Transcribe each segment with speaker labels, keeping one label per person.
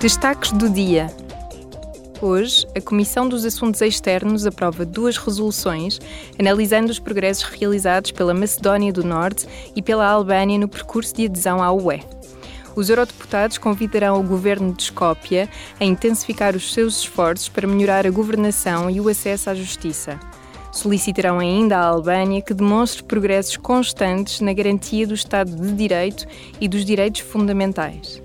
Speaker 1: Destaques do dia. Hoje, a Comissão dos Assuntos Externos aprova duas resoluções analisando os progressos realizados pela Macedónia do Norte e pela Albânia no percurso de adesão à UE. Os eurodeputados convidarão o governo de Skopje a intensificar os seus esforços para melhorar a governação e o acesso à justiça. Solicitarão ainda à Albânia que demonstre progressos constantes na garantia do Estado de Direito e dos direitos fundamentais.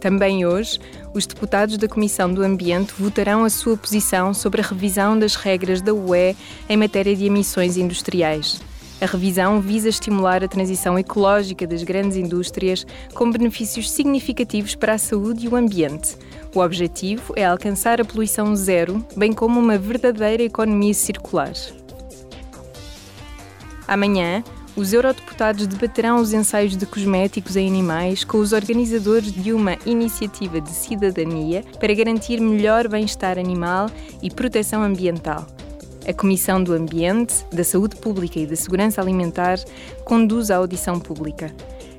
Speaker 1: Também hoje, os deputados da Comissão do Ambiente votarão a sua posição sobre a revisão das regras da UE em matéria de emissões industriais. A revisão visa estimular a transição ecológica das grandes indústrias com benefícios significativos para a saúde e o ambiente. O objetivo é alcançar a poluição zero, bem como uma verdadeira economia circular. Amanhã, os eurodeputados debaterão os ensaios de cosméticos em animais com os organizadores de uma iniciativa de cidadania para garantir melhor bem-estar animal e proteção ambiental. A Comissão do Ambiente, da Saúde Pública e da Segurança Alimentar conduz a audição pública.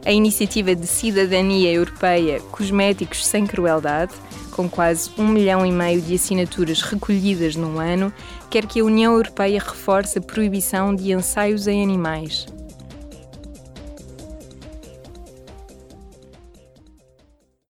Speaker 1: A iniciativa de cidadania europeia Cosméticos Sem Crueldade com quase um milhão e meio de assinaturas recolhidas num ano, quer que a União Europeia reforce a proibição de ensaios em animais.